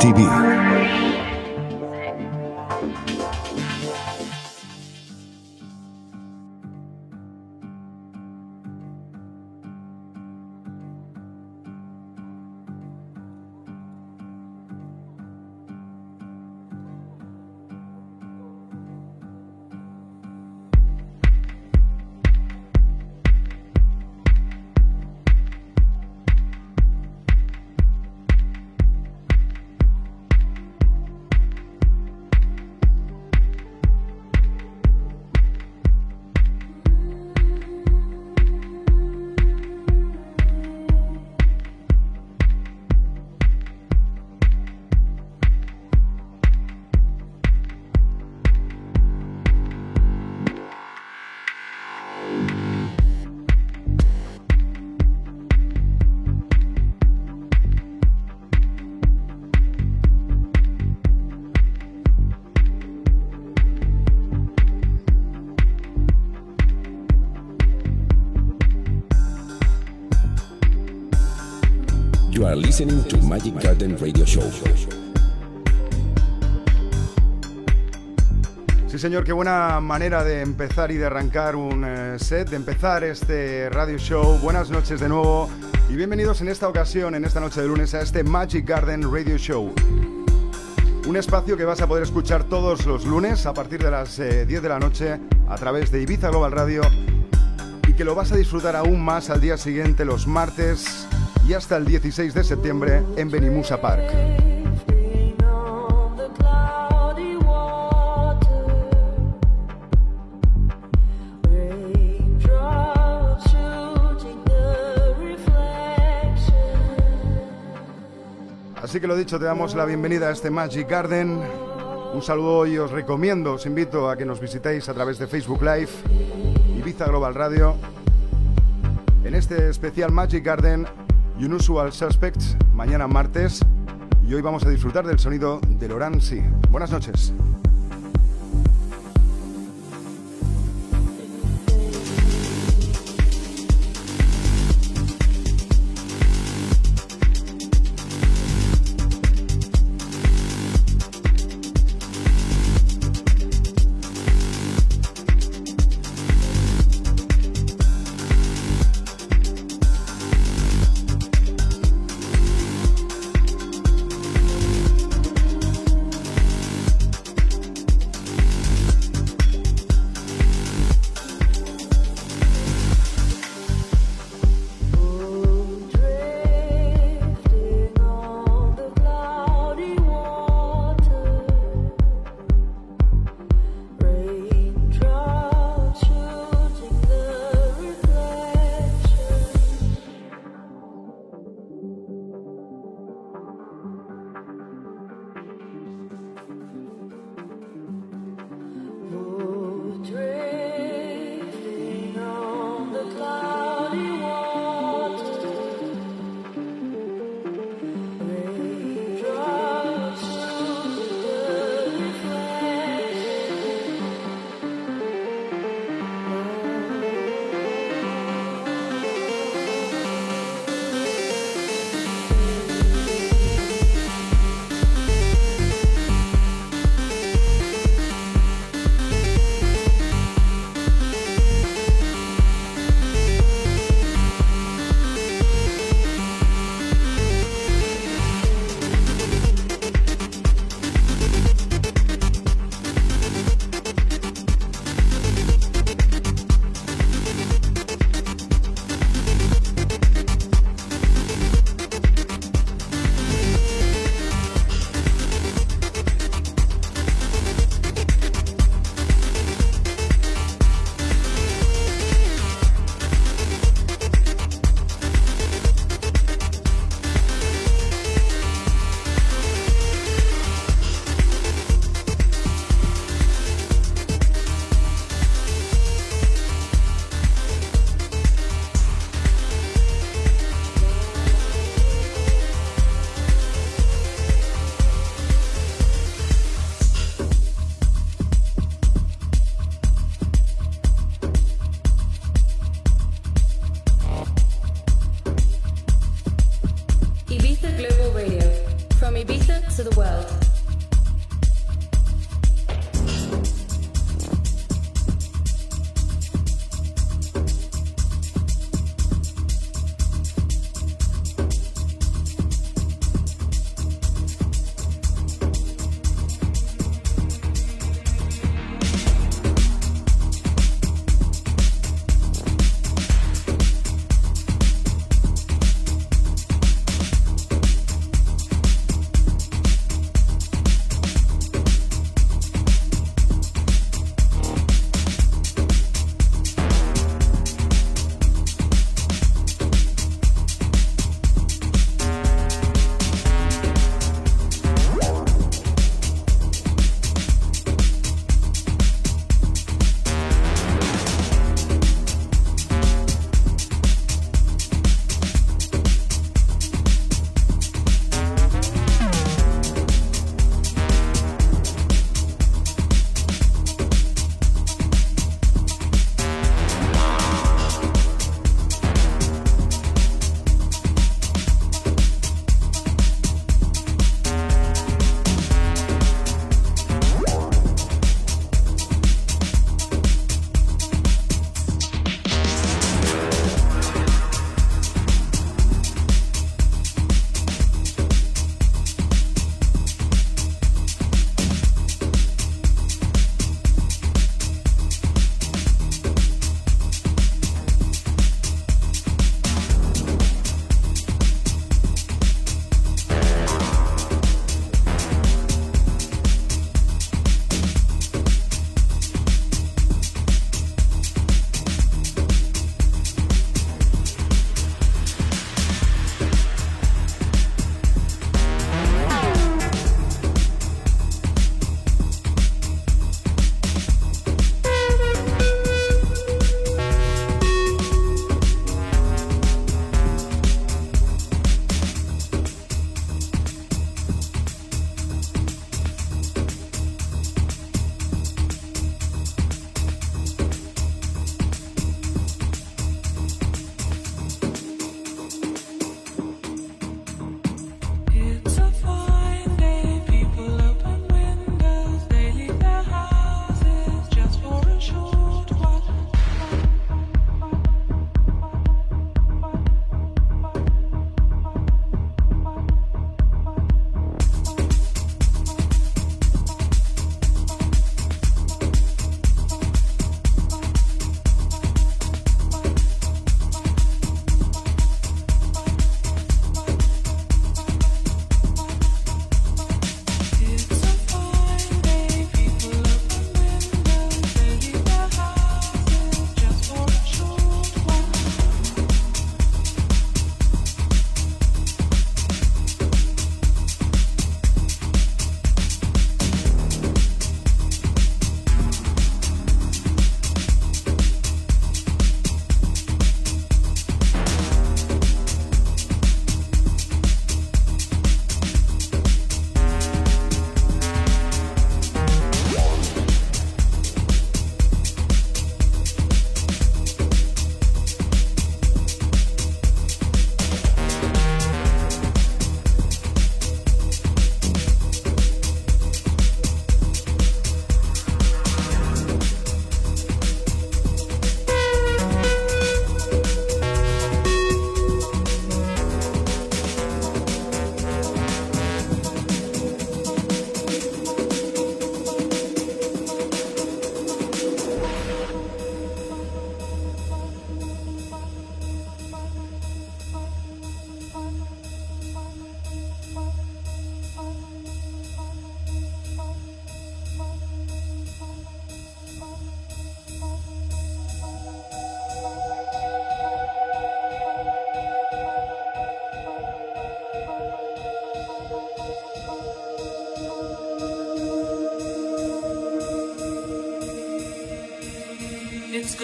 TV. Listening to Magic Garden Radio Show. Sí, señor, qué buena manera de empezar y de arrancar un eh, set, de empezar este radio show. Buenas noches de nuevo y bienvenidos en esta ocasión, en esta noche de lunes, a este Magic Garden Radio Show. Un espacio que vas a poder escuchar todos los lunes a partir de las 10 eh, de la noche a través de Ibiza Global Radio y que lo vas a disfrutar aún más al día siguiente, los martes y hasta el 16 de septiembre en Benimusa Park. Así que lo dicho, te damos la bienvenida a este Magic Garden. Un saludo y os recomiendo, os invito a que nos visitéis a través de Facebook Live, Ibiza Global Radio. En este especial Magic Garden Unusual Suspects mañana martes y hoy vamos a disfrutar del sonido del Oransi. Buenas noches.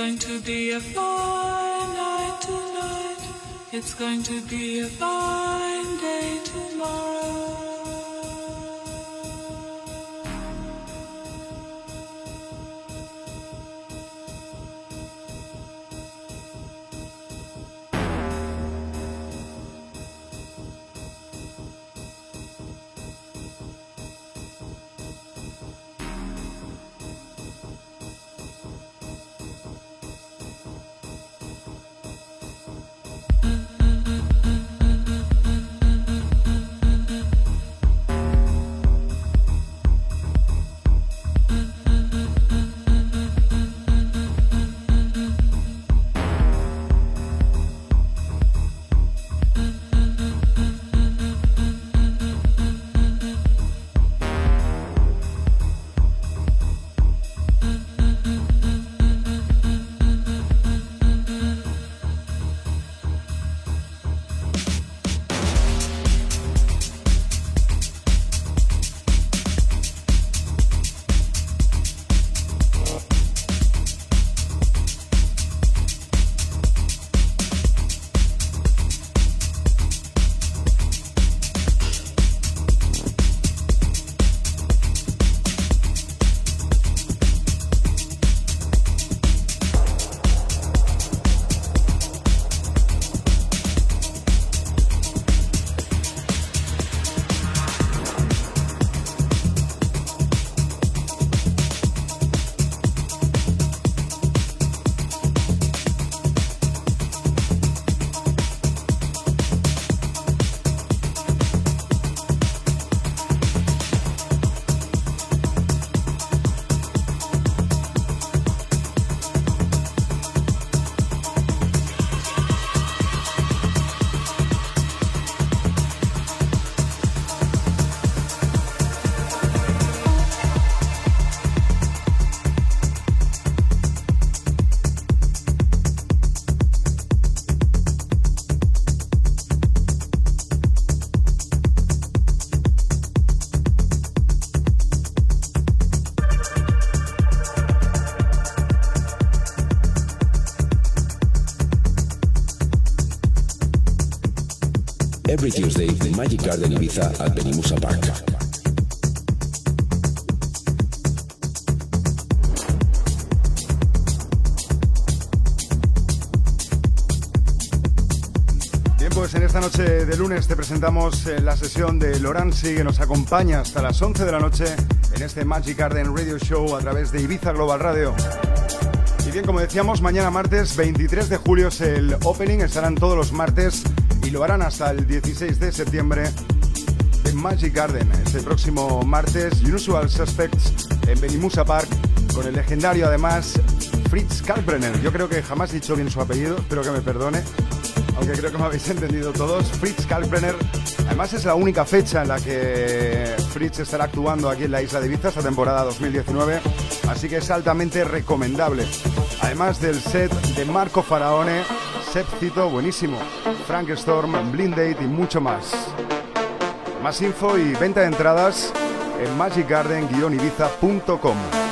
Going to be a fine night tonight. It's going to be a fine Every Tuesday, Magic Garden Ibiza at Benimusa Park. Pues en esta noche de lunes te presentamos eh, la sesión de Loransi que nos acompaña hasta las 11 de la noche en este Magic Garden Radio Show a través de Ibiza Global Radio. Y bien, como decíamos, mañana martes 23 de julio es el opening, estarán todos los martes lo harán hasta el 16 de septiembre en Magic Garden. Este próximo martes, Usual Suspects en Benimusa Park con el legendario además Fritz Kalkbrenner. Yo creo que jamás he dicho bien su apellido, espero que me perdone aunque creo que me habéis entendido todos, Fritz Kalkbrenner. Además es la única fecha en la que Fritz estará actuando aquí en la isla de Ibiza esta temporada 2019, así que es altamente recomendable. Además del set de Marco Faraone, Sepcito, buenísimo, Frank Storm, Blind Date y mucho más. Más info y venta de entradas en magicgarden-ibiza.com.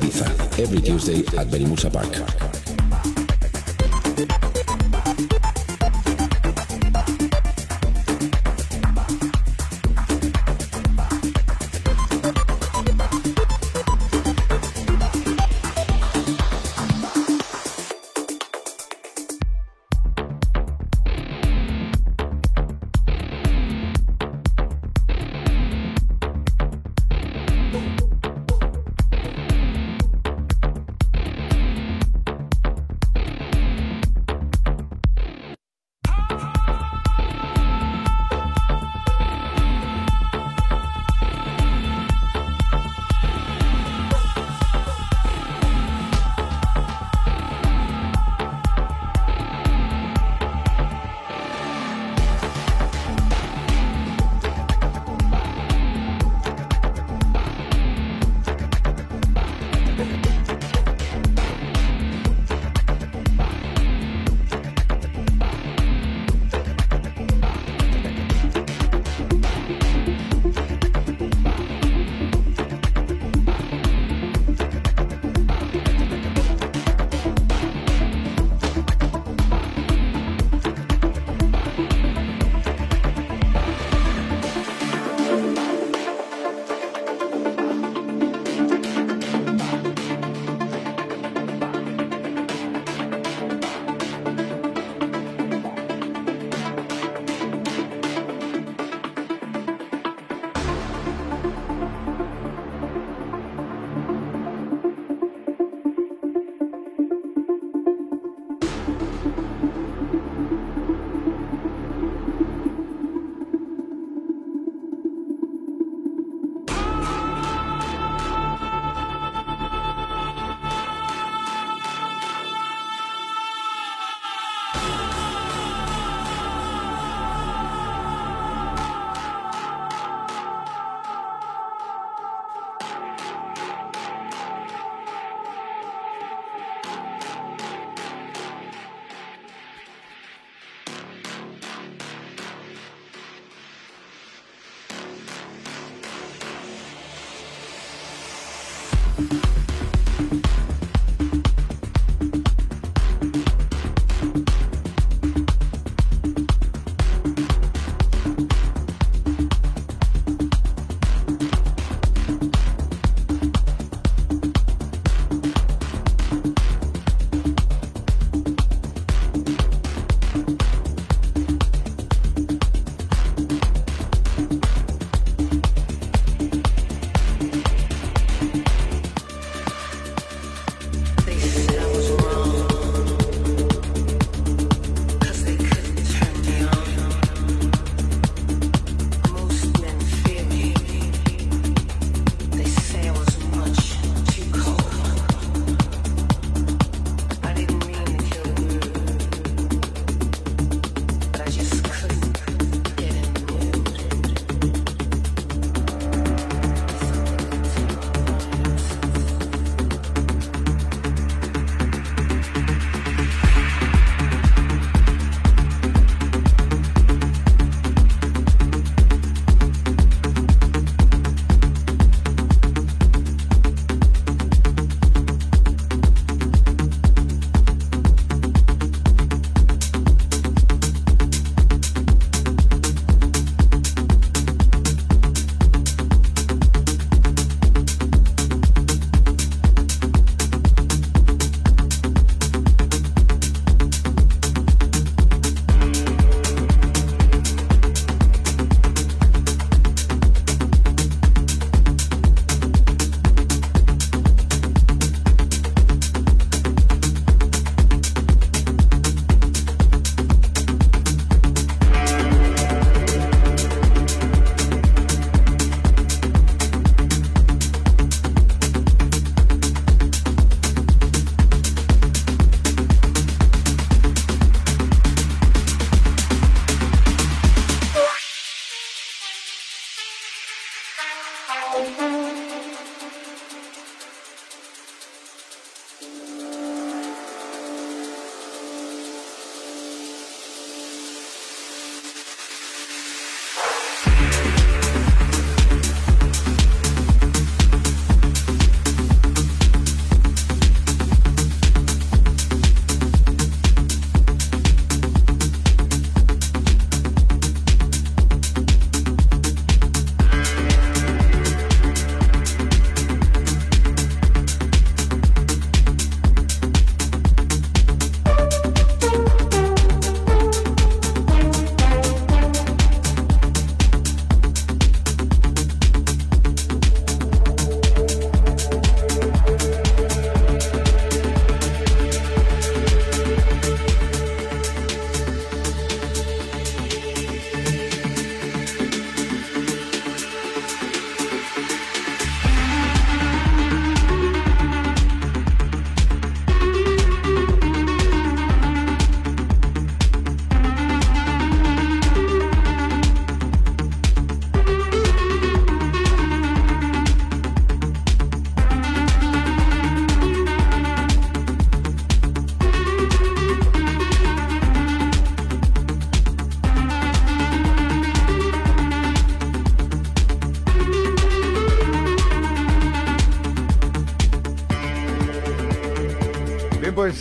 Ibiza, every Tuesday at Benimusa Park.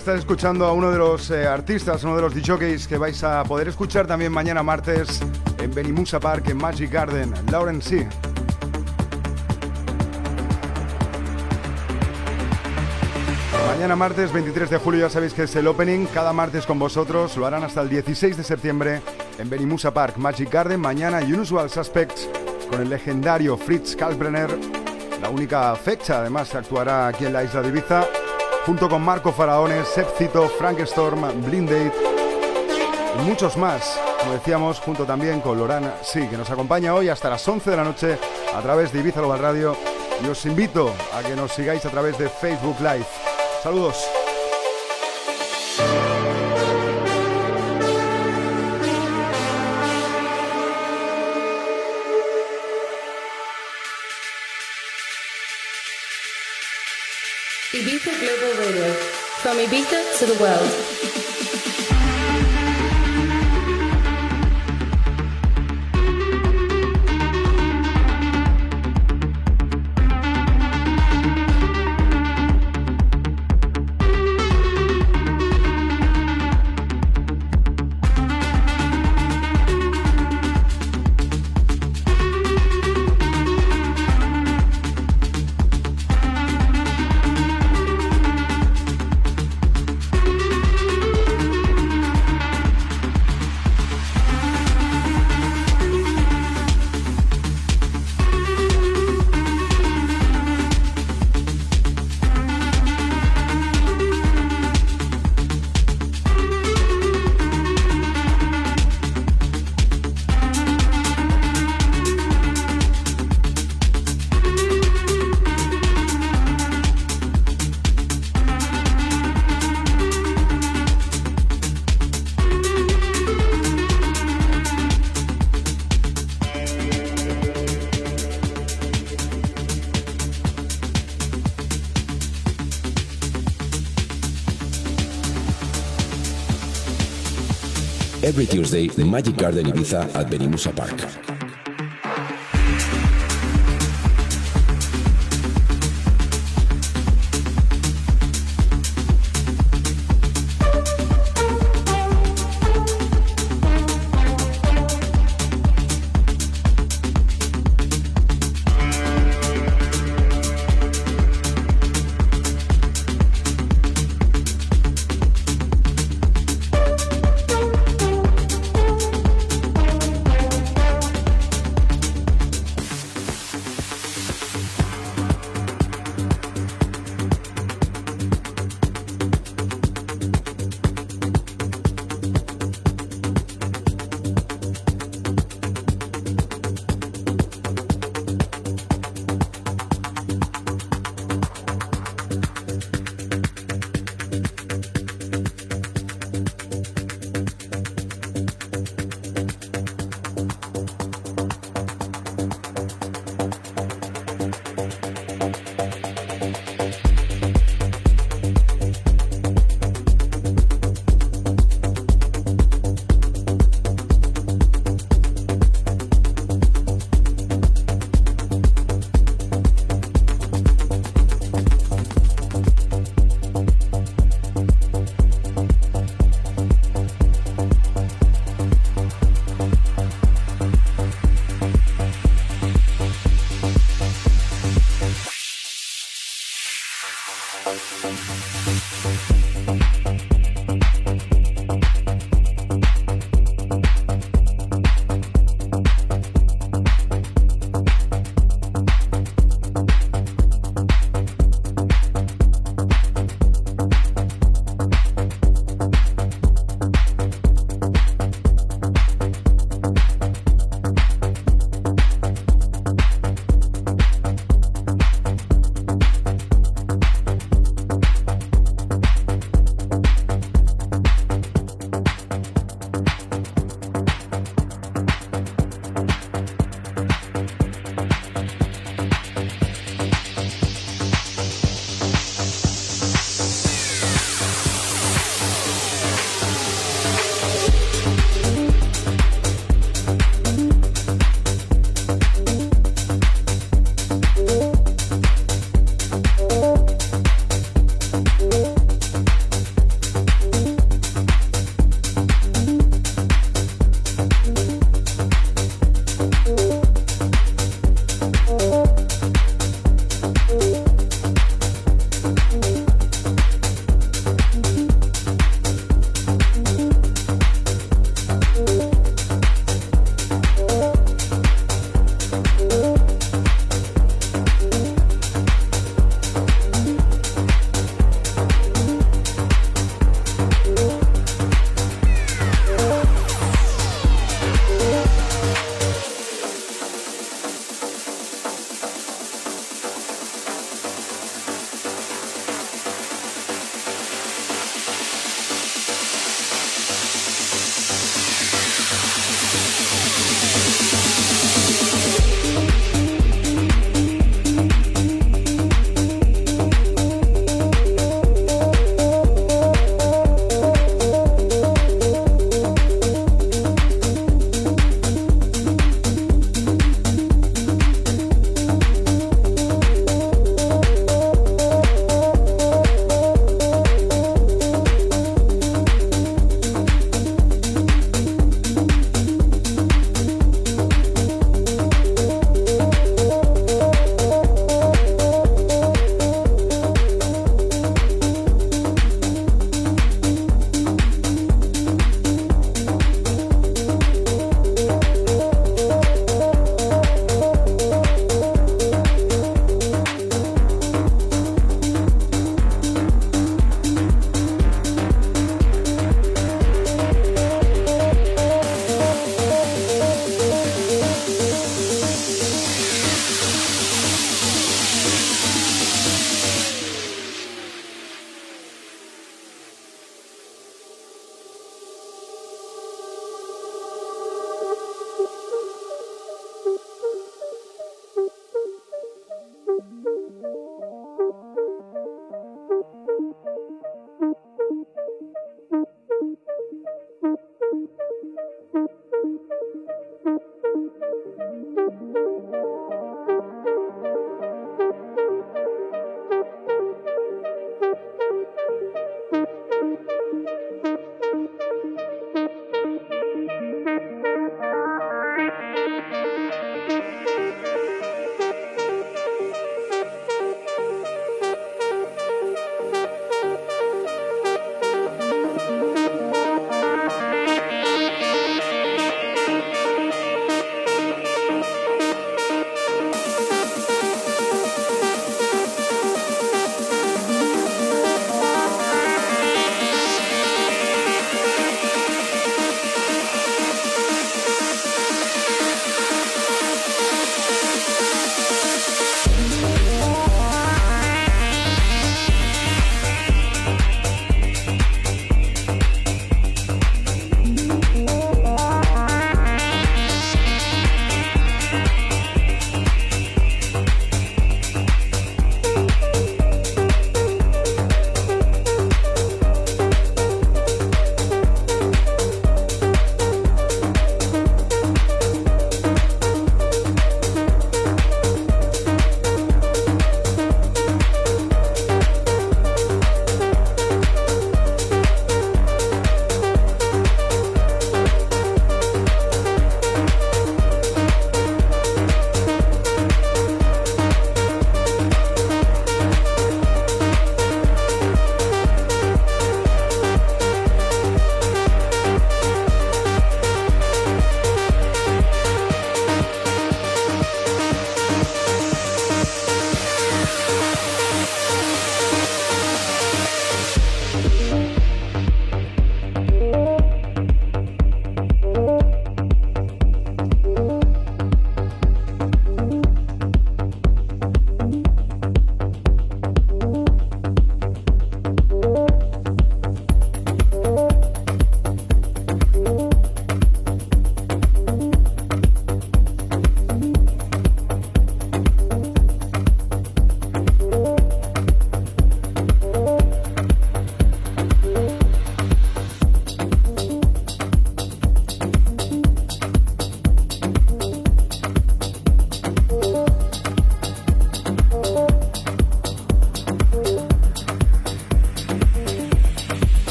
Estás escuchando a uno de los eh, artistas, uno de los DJs que vais a poder escuchar también mañana martes en Benimusa Park, en Magic Garden, Lauren C. Mañana martes 23 de julio ya sabéis que es el opening, cada martes con vosotros, lo harán hasta el 16 de septiembre en Benimusa Park, Magic Garden, mañana Unusual Suspects con el legendario Fritz Kalkbrenner, la única fecha además actuará aquí en la isla de Ibiza, junto con Marco Faraones, Sepcito, Frank Storm, Blind Date y muchos más, como decíamos, junto también con Lorana, sí, que nos acompaña hoy hasta las 11 de la noche a través de Ibiza Global Radio y os invito a que nos sigáis a través de Facebook Live. Saludos. From Ibiza to the world. Every Tuesday, the Magic Garden Ibiza at Benimusa Park.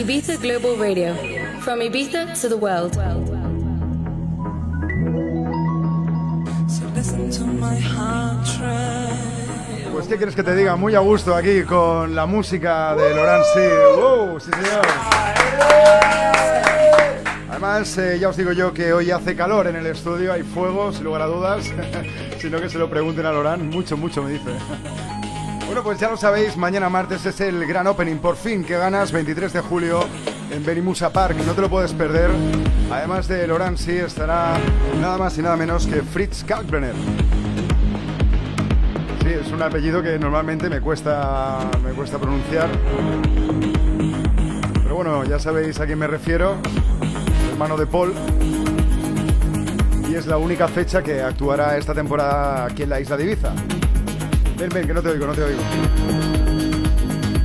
Ibiza Global Radio. From Ibiza to the world. So listen to my heart trail. Pues, ¿qué quieres que te diga? Muy a gusto aquí con la música de Laurent. ¡Wow! ¡Sí, señor! Además, eh, ya os digo yo que hoy hace calor en el estudio, hay fuego, sin lugar a dudas. sino que se lo pregunten a Laurent, mucho, mucho me dice. Bueno, pues ya lo sabéis, mañana martes es el gran opening, por fin, que ganas, 23 de julio en Benimusa Park, no te lo puedes perder. Además de Sí, estará nada más y nada menos que Fritz Kalkbrenner. Sí, es un apellido que normalmente me cuesta, me cuesta pronunciar. Pero bueno, ya sabéis a quién me refiero. Hermano de Paul. Y es la única fecha que actuará esta temporada aquí en la isla de Ibiza. Ven, ven, que no te oigo, no te oigo.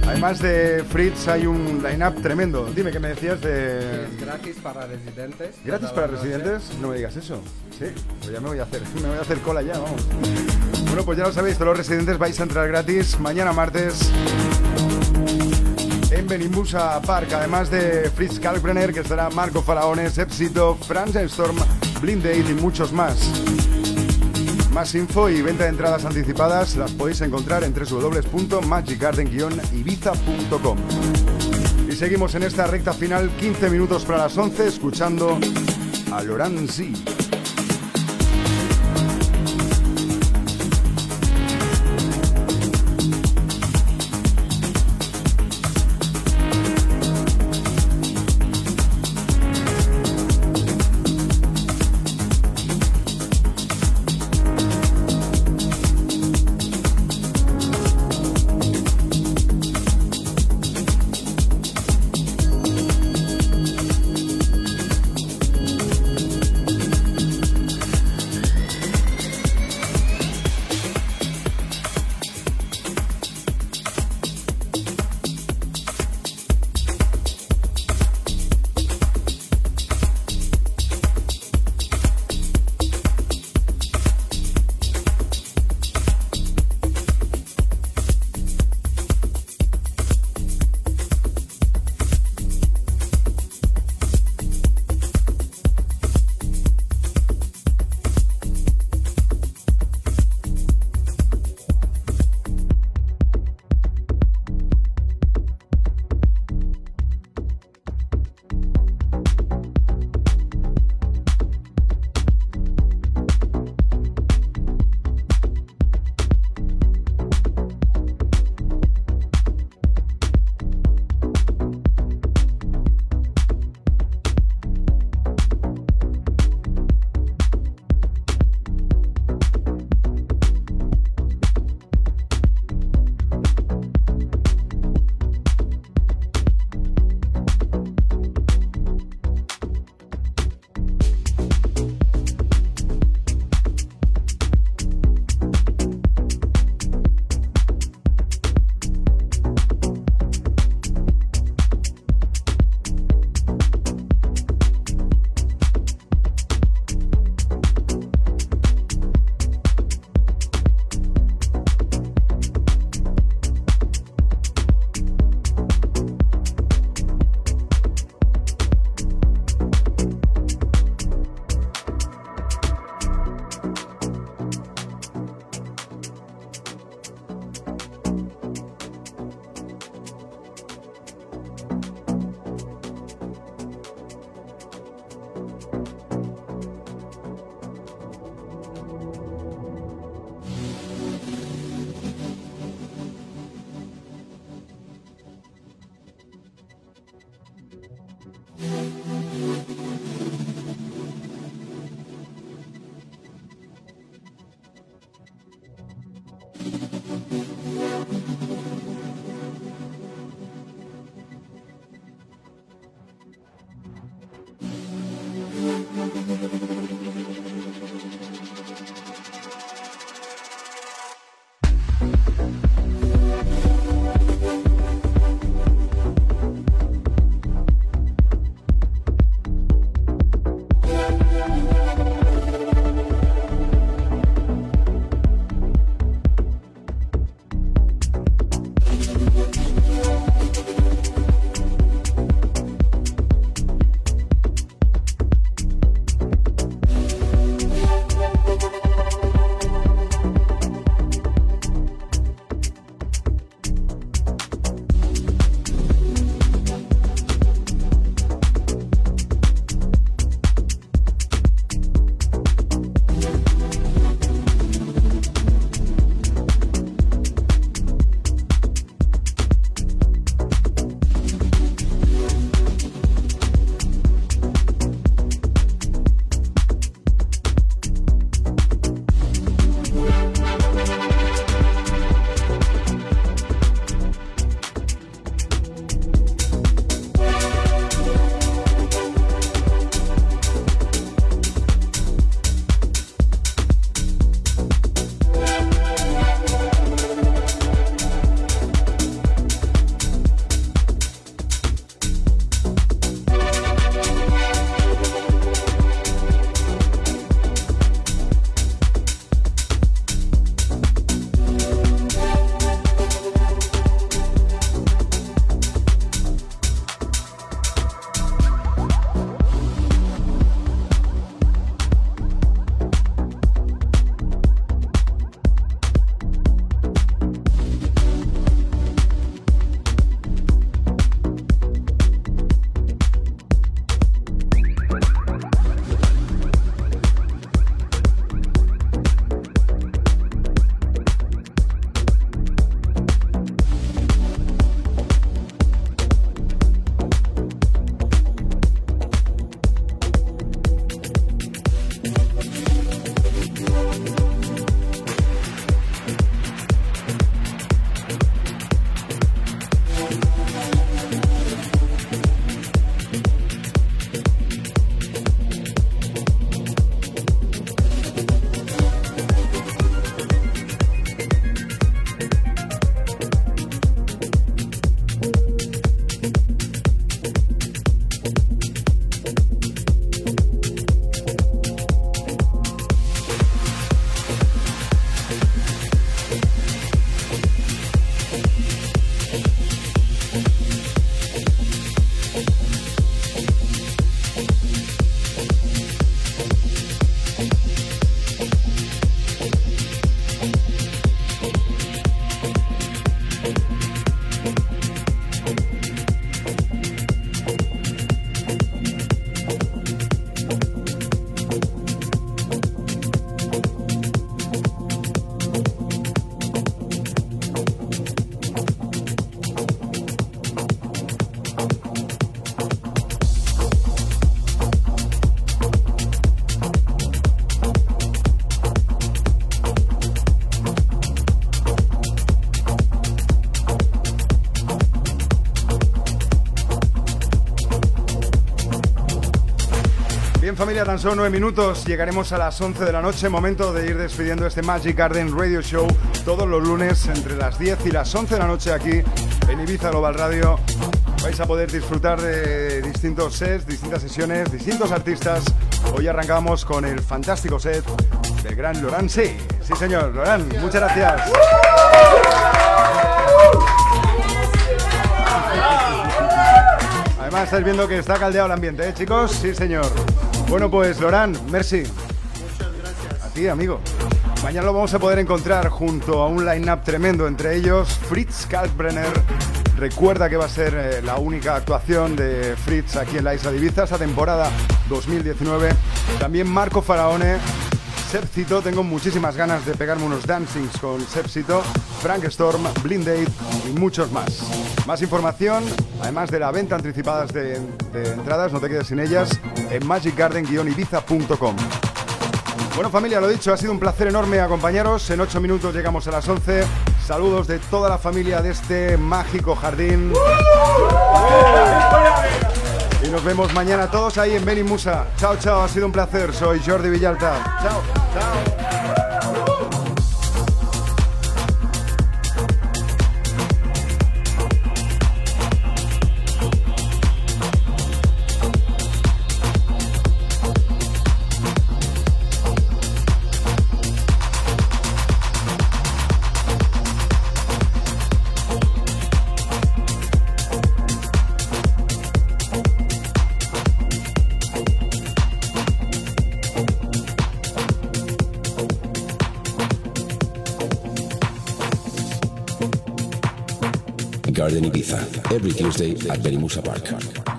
Además de Fritz hay un line-up tremendo. Dime, ¿qué me decías de...? Es gratis para residentes. ¿Gratis para residentes? No me digas eso. Sí, pues ya me voy a hacer, me voy a hacer cola ya, vamos. Bueno, pues ya lo sabéis, todos los residentes vais a entrar gratis mañana martes en Benimbusa Park, además de Fritz Kalkbrenner, que estará Marco Faraones, Epsito, Franz Storm, Blind Date y muchos más. Más info y venta de entradas anticipadas las podéis encontrar en www.magicgarden-ibiza.com. Y seguimos en esta recta final, 15 minutos para las 11, escuchando a Laurent Z. familia, tan solo nueve minutos, llegaremos a las 11 de la noche, momento de ir despidiendo este Magic Garden Radio Show todos los lunes entre las 10 y las 11 de la noche aquí en Ibiza Global Radio. Vais a poder disfrutar de distintos sets, distintas sesiones, distintos artistas. Hoy arrancamos con el fantástico set del gran Loran Sí. Sí señor, Loran, muchas gracias. Además, estáis viendo que está caldeado el ambiente, ¿eh, chicos? Sí, señor. Bueno, pues, Lorán, merci. Muchas gracias. A ti, amigo. Mañana lo vamos a poder encontrar junto a un line-up tremendo, entre ellos Fritz Kalkbrenner. Recuerda que va a ser eh, la única actuación de Fritz aquí en la isla de Ibiza esta temporada 2019. También Marco Faraone, Sepsito, tengo muchísimas ganas de pegarme unos dancings con Sepsito, Frank Storm, Blind Date y muchos más. Más información, además de la venta anticipada de, entradas, no te quedes sin ellas, en magicgarden-ibiza.com. Bueno familia, lo dicho, ha sido un placer enorme acompañaros. En 8 minutos llegamos a las 11. Saludos de toda la familia de este mágico jardín. Nos vemos mañana todos ahí en Beni Musa. Chao, chao, ha sido un placer. Soy Jordi Villalta. Chao, chao. Every Tuesday at Benimusa Park.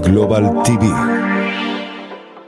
Global TV.